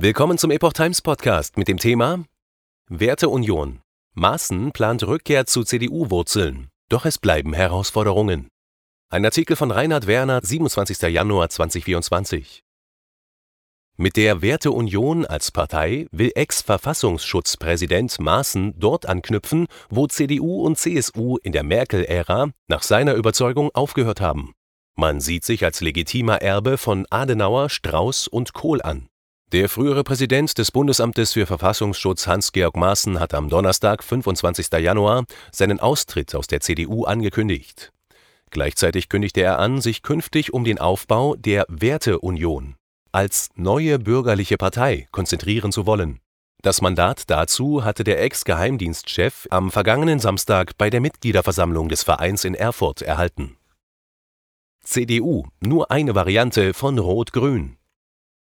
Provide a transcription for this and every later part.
Willkommen zum Epoch Times Podcast mit dem Thema Werteunion. Maaßen plant Rückkehr zu CDU-Wurzeln, doch es bleiben Herausforderungen. Ein Artikel von Reinhard Werner, 27. Januar 2024. Mit der Werteunion als Partei will Ex-Verfassungsschutzpräsident Maaßen dort anknüpfen, wo CDU und CSU in der Merkel-Ära nach seiner Überzeugung aufgehört haben. Man sieht sich als legitimer Erbe von Adenauer, Strauß und Kohl an. Der frühere Präsident des Bundesamtes für Verfassungsschutz Hans-Georg Maaßen hat am Donnerstag, 25. Januar, seinen Austritt aus der CDU angekündigt. Gleichzeitig kündigte er an, sich künftig um den Aufbau der Werteunion als neue bürgerliche Partei konzentrieren zu wollen. Das Mandat dazu hatte der Ex-Geheimdienstchef am vergangenen Samstag bei der Mitgliederversammlung des Vereins in Erfurt erhalten. CDU, nur eine Variante von Rot-Grün.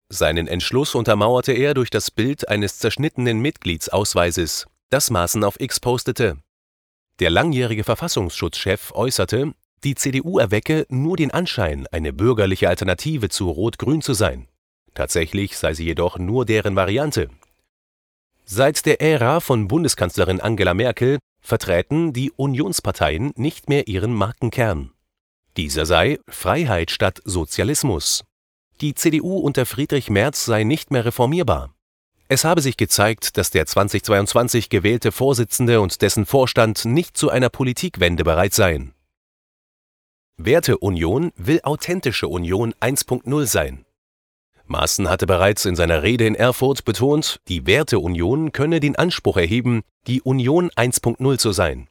Seinen Entschluss untermauerte er durch das Bild eines zerschnittenen Mitgliedsausweises, das Maaßen auf X postete. Der langjährige Verfassungsschutzchef äußerte, die CDU erwecke nur den Anschein, eine bürgerliche Alternative zu Rot-Grün zu sein. Tatsächlich sei sie jedoch nur deren Variante. Seit der Ära von Bundeskanzlerin Angela Merkel vertreten die Unionsparteien nicht mehr ihren Markenkern. Dieser sei Freiheit statt Sozialismus. Die CDU unter Friedrich Merz sei nicht mehr reformierbar. Es habe sich gezeigt, dass der 2022 gewählte Vorsitzende und dessen Vorstand nicht zu einer Politikwende bereit seien. Werteunion will authentische Union 1.0 sein. Maaßen hatte bereits in seiner Rede in Erfurt betont, die Werteunion könne den Anspruch erheben, die Union 1.0 zu sein.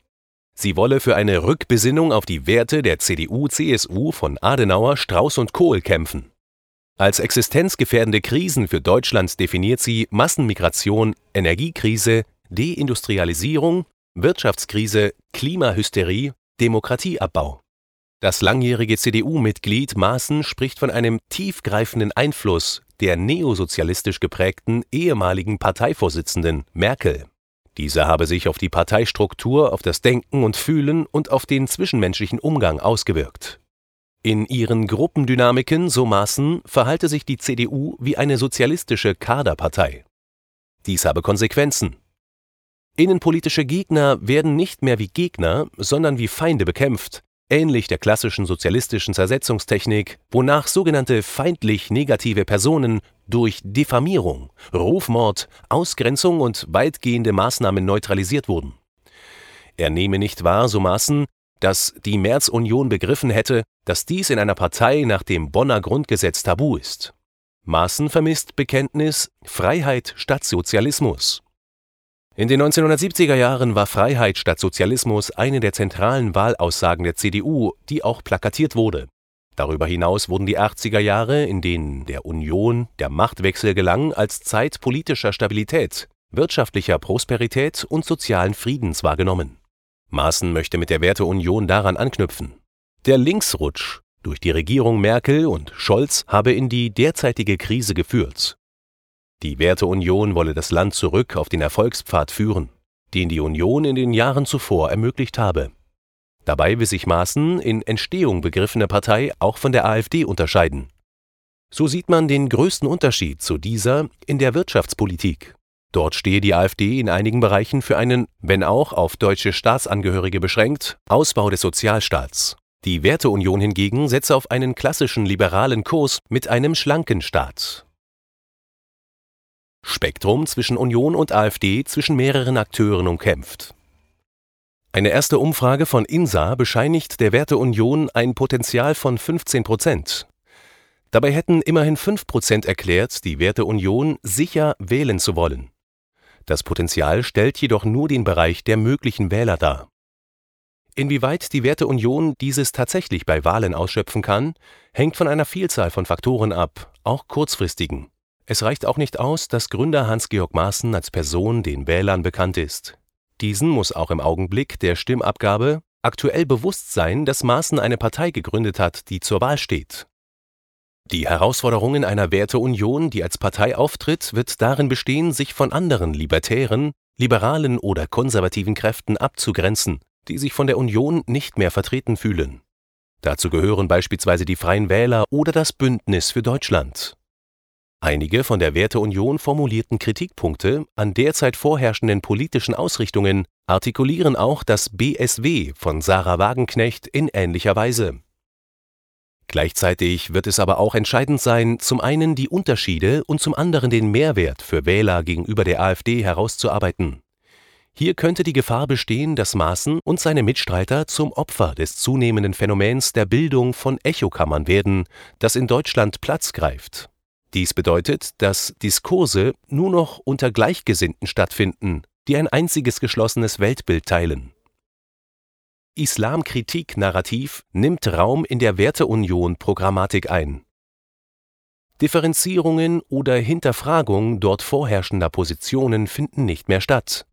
Sie wolle für eine Rückbesinnung auf die Werte der CDU-CSU von Adenauer, Strauß und Kohl kämpfen. Als existenzgefährdende Krisen für Deutschland definiert sie Massenmigration, Energiekrise, Deindustrialisierung, Wirtschaftskrise, Klimahysterie, Demokratieabbau. Das langjährige CDU-Mitglied Maaßen spricht von einem tiefgreifenden Einfluss der neosozialistisch geprägten ehemaligen Parteivorsitzenden Merkel. Diese habe sich auf die Parteistruktur, auf das Denken und Fühlen und auf den zwischenmenschlichen Umgang ausgewirkt in ihren Gruppendynamiken, so Maaßen, verhalte sich die CDU wie eine sozialistische Kaderpartei. Dies habe Konsequenzen. Innenpolitische Gegner werden nicht mehr wie Gegner, sondern wie Feinde bekämpft, ähnlich der klassischen sozialistischen Zersetzungstechnik, wonach sogenannte feindlich negative Personen durch Diffamierung, Rufmord, Ausgrenzung und weitgehende Maßnahmen neutralisiert wurden. Er nehme nicht wahr, so Maaßen, dass die Märzunion begriffen hätte, dass dies in einer Partei nach dem Bonner Grundgesetz tabu ist. Maaßen vermisst Bekenntnis Freiheit statt Sozialismus. In den 1970er Jahren war Freiheit statt Sozialismus eine der zentralen Wahlaussagen der CDU, die auch plakatiert wurde. Darüber hinaus wurden die 80er Jahre, in denen der Union der Machtwechsel gelang, als Zeit politischer Stabilität, wirtschaftlicher Prosperität und sozialen Friedens wahrgenommen Maaßen möchte mit der Werteunion daran anknüpfen. Der Linksrutsch durch die Regierung Merkel und Scholz habe in die derzeitige Krise geführt. Die Werteunion wolle das Land zurück auf den Erfolgspfad führen, den die Union in den Jahren zuvor ermöglicht habe. Dabei will sich Maaßen in Entstehung begriffene Partei auch von der AfD unterscheiden. So sieht man den größten Unterschied zu dieser in der Wirtschaftspolitik. Dort stehe die AfD in einigen Bereichen für einen, wenn auch auf deutsche Staatsangehörige beschränkt, Ausbau des Sozialstaats. Die Werteunion hingegen setze auf einen klassischen liberalen Kurs mit einem schlanken Staat. Spektrum zwischen Union und AfD zwischen mehreren Akteuren umkämpft. Eine erste Umfrage von INSA bescheinigt der Werteunion ein Potenzial von 15 Prozent. Dabei hätten immerhin 5 Prozent erklärt, die Werteunion sicher wählen zu wollen. Das Potenzial stellt jedoch nur den Bereich der möglichen Wähler dar. Inwieweit die Werteunion dieses tatsächlich bei Wahlen ausschöpfen kann, hängt von einer Vielzahl von Faktoren ab, auch kurzfristigen. Es reicht auch nicht aus, dass Gründer Hans-Georg Maaßen als Person den Wählern bekannt ist. Diesen muss auch im Augenblick der Stimmabgabe aktuell bewusst sein, dass Maaßen eine Partei gegründet hat, die zur Wahl steht die Herausforderungen einer Werteunion, die als Partei auftritt, wird darin bestehen, sich von anderen libertären, liberalen oder konservativen Kräften abzugrenzen, die sich von der Union nicht mehr vertreten fühlen. Dazu gehören beispielsweise die Freien Wähler oder das Bündnis für Deutschland Einige von der Werteunion formulierten Kritikpunkte an derzeit vorherrschenden politischen Ausrichtungen artikulieren auch das BSW von Sarah Wagenknecht in ähnlicher Weise. Gleichzeitig wird es aber auch entscheidend sein, zum einen die Unterschiede und zum anderen den Mehrwert für Wähler gegenüber der AfD herauszuarbeiten. Hier könnte die Gefahr bestehen, dass Maaßen und seine Mitstreiter zum Opfer des zunehmenden Phänomens der Bildung von Echokammern werden, das in Deutschland Platz greift. Dies bedeutet, dass Diskurse nur noch unter Gleichgesinnten stattfinden, die ein einziges geschlossenes Weltbild teilen. Islamkritik-Narrativ nimmt Raum in der Werteunion-Programmatik ein. Differenzierungen oder Hinterfragung dort vorherrschender Positionen finden nicht mehr statt.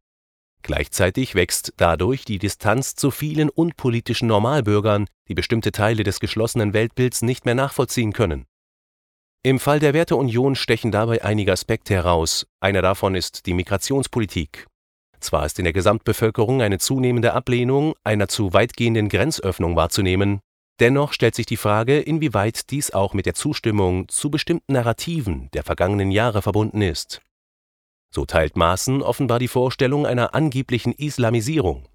Gleichzeitig wächst dadurch die Distanz zu vielen unpolitischen Normalbürgern, die bestimmte Teile des geschlossenen Weltbilds nicht mehr nachvollziehen können. Im Fall der Werteunion stechen dabei einige Aspekte heraus. Einer davon ist die Migrationspolitik. Zwar ist in der Gesamtbevölkerung eine zunehmende Ablehnung einer zu weitgehenden Grenzöffnung wahrzunehmen, dennoch stellt sich die Frage, inwieweit dies auch mit der Zustimmung zu bestimmten Narrativen der vergangenen Jahre verbunden ist. So teilt Maaßen offenbar die Vorstellung einer angeblichen Islamisierung.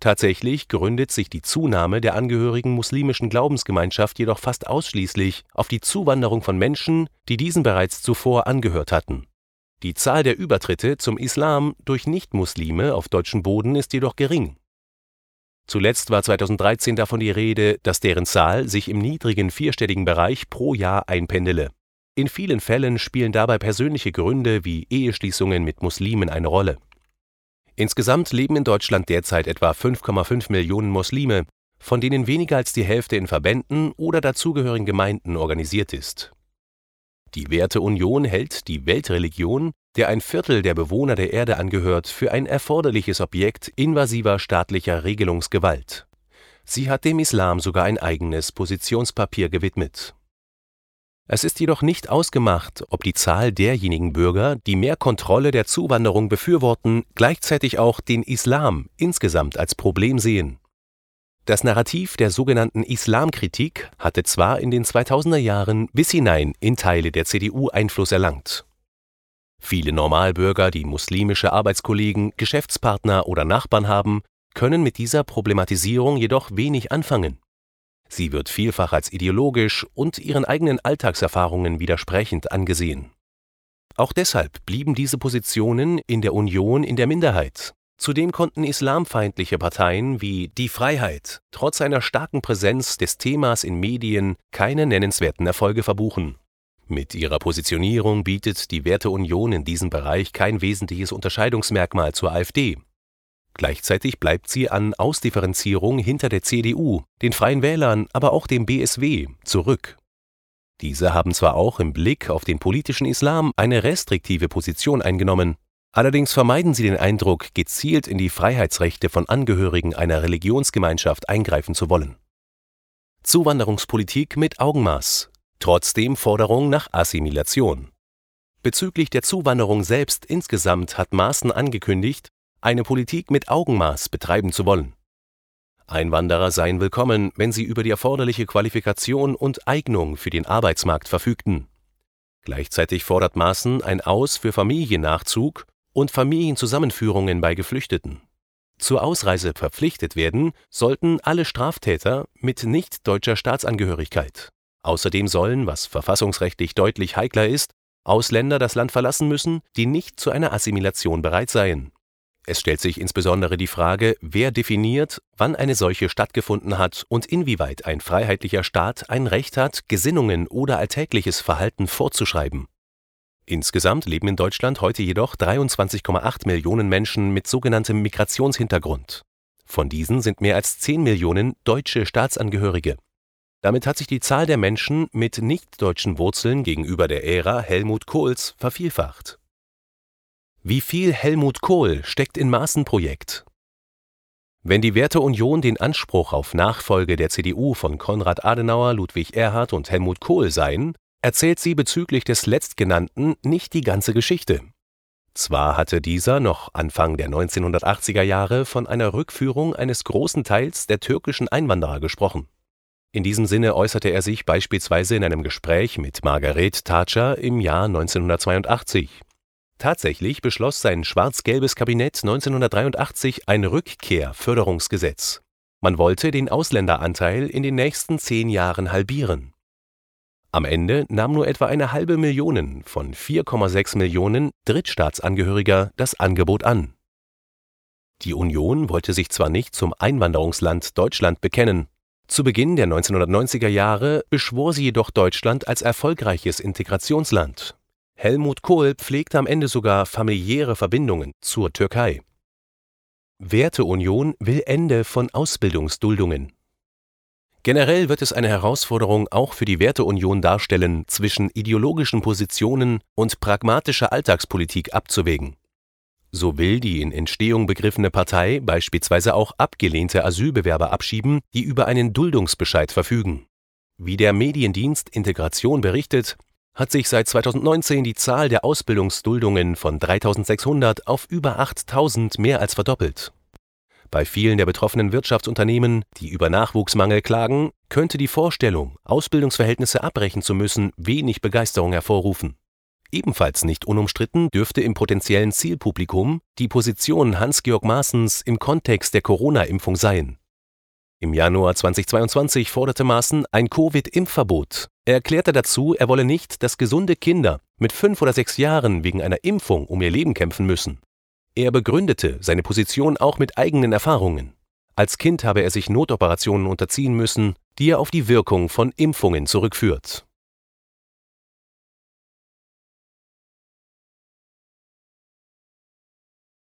Tatsächlich gründet sich die Zunahme der Angehörigen muslimischen Glaubensgemeinschaft jedoch fast ausschließlich auf die Zuwanderung von Menschen, die diesen bereits zuvor angehört hatten. Die Zahl der Übertritte zum Islam durch Nichtmuslime auf deutschem Boden ist jedoch gering. Zuletzt war 2013 davon die Rede, dass deren Zahl sich im niedrigen vierstelligen Bereich pro Jahr einpendele. In vielen Fällen spielen dabei persönliche Gründe wie Eheschließungen mit Muslimen eine Rolle Insgesamt leben in Deutschland derzeit etwa 5,5 Millionen Muslime, von denen weniger als die Hälfte in Verbänden oder dazugehörigen Gemeinden organisiert ist. Die Werteunion hält die Weltreligion, der ein Viertel der Bewohner der Erde angehört, für ein erforderliches Objekt invasiver staatlicher Regelungsgewalt. Sie hat dem Islam sogar ein eigenes Positionspapier gewidmet es ist jedoch nicht ausgemacht, ob die Zahl derjenigen Bürger, die mehr Kontrolle der Zuwanderung befürworten, gleichzeitig auch den Islam insgesamt als Problem sehen. Das Narrativ der sogenannten Islamkritik hatte zwar in den 2000er Jahren bis hinein in Teile der CDU Einfluss erlangt. Viele Normalbürger, die muslimische Arbeitskollegen, Geschäftspartner oder Nachbarn haben, können mit dieser Problematisierung jedoch wenig anfangen Sie wird vielfach als ideologisch und ihren eigenen Alltagserfahrungen widersprechend angesehen. Auch deshalb blieben diese Positionen in der Union in der Minderheit. Zudem konnten islamfeindliche Parteien wie Die Freiheit trotz einer starken Präsenz des Themas in Medien keine nennenswerten Erfolge verbuchen. Mit ihrer Positionierung bietet die Werteunion in diesem Bereich kein wesentliches Unterscheidungsmerkmal zur AfD, Gleichzeitig bleibt sie an Ausdifferenzierung hinter der CDU, den Freien Wählern, aber auch dem BSW zurück. Diese haben zwar auch im Blick auf den politischen Islam eine restriktive Position eingenommen, allerdings vermeiden sie den Eindruck, gezielt in die Freiheitsrechte von Angehörigen einer Religionsgemeinschaft eingreifen zu wollen. Zuwanderungspolitik mit Augenmaß, trotzdem Forderung nach Assimilation. Bezüglich der Zuwanderung selbst insgesamt hat Maaßen angekündigt, eine Politik mit Augenmaß betreiben zu wollen. Einwanderer seien willkommen, wenn sie über die erforderliche Qualifikation und Eignung für den Arbeitsmarkt verfügten. Gleichzeitig fordert Maaßen ein Aus für Familiennachzug und Familienzusammenführungen bei Geflüchteten. Zur Ausreise verpflichtet werden sollten alle Straftäter mit nicht deutscher Staatsangehörigkeit. Außerdem sollen, was verfassungsrechtlich deutlich heikler ist, Ausländer das Land verlassen müssen, die nicht zu einer Assimilation bereit seien es stellt sich insbesondere die Frage, wer definiert, wann eine solche stattgefunden hat und inwieweit ein freiheitlicher Staat ein Recht hat, Gesinnungen oder alltägliches Verhalten vorzuschreiben. Insgesamt leben in Deutschland heute jedoch 23,8 Millionen Menschen mit sogenanntem Migrationshintergrund. Von diesen sind mehr als 10 Millionen deutsche Staatsangehörige. Damit hat sich die Zahl der Menschen mit nicht-deutschen Wurzeln gegenüber der Ära Helmut Kohls vervielfacht wie viel Helmut Kohl steckt in Maaßen-Projekt? Wenn die Werteunion den Anspruch auf Nachfolge der CDU von Konrad Adenauer, Ludwig Erhard und Helmut Kohl seien, erzählt sie bezüglich des letztgenannten nicht die ganze Geschichte. Zwar hatte dieser noch Anfang der 1980er Jahre von einer Rückführung eines großen Teils der türkischen Einwanderer gesprochen. In diesem Sinne äußerte er sich beispielsweise in einem Gespräch mit Margaret Thatcher im Jahr 1982. Tatsächlich beschloss sein schwarz-gelbes Kabinett 1983 ein Rückkehrförderungsgesetz. Man wollte den Ausländeranteil in den nächsten zehn Jahren halbieren. Am Ende nahm nur etwa eine halbe Million von 4,6 Millionen Drittstaatsangehöriger das Angebot an. Die Union wollte sich zwar nicht zum Einwanderungsland Deutschland bekennen, zu Beginn der 1990er Jahre beschwor sie jedoch Deutschland als erfolgreiches Integrationsland. Helmut Kohl pflegte am Ende sogar familiäre Verbindungen zur Türkei. Werteunion will Ende von Ausbildungsduldungen. Generell wird es eine Herausforderung auch für die Werteunion darstellen, zwischen ideologischen Positionen und pragmatischer Alltagspolitik abzuwägen. So will die in Entstehung begriffene Partei beispielsweise auch abgelehnte Asylbewerber abschieben, die über einen Duldungsbescheid verfügen. Wie der Mediendienst Integration berichtet, hat sich seit 2019 die Zahl der Ausbildungsduldungen von 3600 auf über 8000 mehr als verdoppelt. Bei vielen der betroffenen Wirtschaftsunternehmen, die über Nachwuchsmangel klagen, könnte die Vorstellung, Ausbildungsverhältnisse abbrechen zu müssen, wenig Begeisterung hervorrufen. Ebenfalls nicht unumstritten dürfte im potenziellen Zielpublikum die Position Hans-Georg Maaßens im Kontext der Corona-Impfung sein. Im Januar 2022 forderte Maaßen ein Covid-Impfverbot. Er erklärte dazu, er wolle nicht, dass gesunde Kinder mit fünf oder sechs Jahren wegen einer Impfung um ihr Leben kämpfen müssen. Er begründete seine Position auch mit eigenen Erfahrungen. Als Kind habe er sich Notoperationen unterziehen müssen, die er auf die Wirkung von Impfungen zurückführt